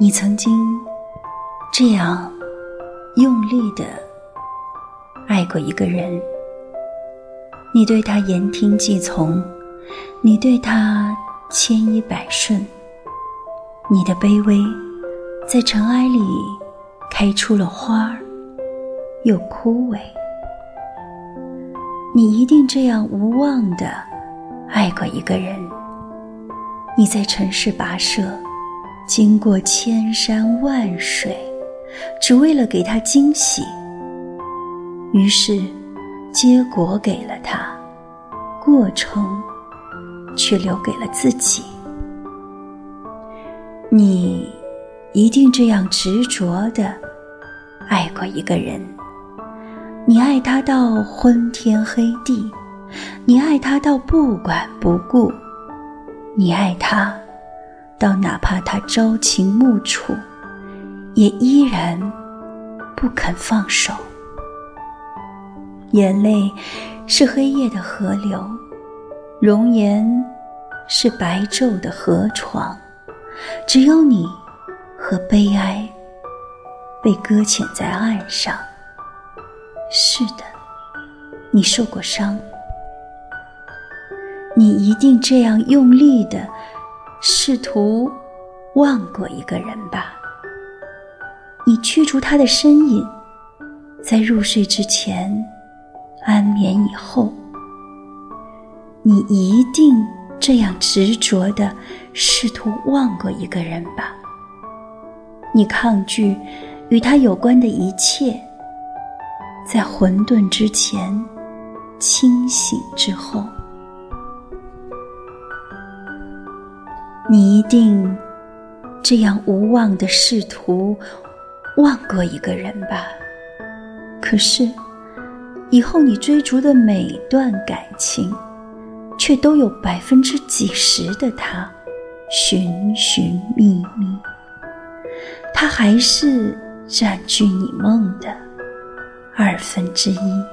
你曾经这样用力的爱过一个人，你对他言听计从，你对他千依百顺，你的卑微在尘埃里开出了花儿，又枯萎。你一定这样无望的爱过一个人，你在尘世跋涉。经过千山万水，只为了给他惊喜。于是，结果给了他，过程却留给了自己。你一定这样执着的爱过一个人，你爱他到昏天黑地，你爱他到不管不顾，你爱他。到哪怕他朝秦暮楚，也依然不肯放手。眼泪是黑夜的河流，容颜是白昼的河床，只有你和悲哀被搁浅在岸上。是的，你受过伤，你一定这样用力的。试图忘过一个人吧，你驱逐他的身影，在入睡之前，安眠以后，你一定这样执着的试图忘过一个人吧。你抗拒与他有关的一切，在混沌之前，清醒之后。你一定这样无望的试图忘过一个人吧？可是以后你追逐的每段感情，却都有百分之几十的他寻寻觅觅，他还是占据你梦的二分之一。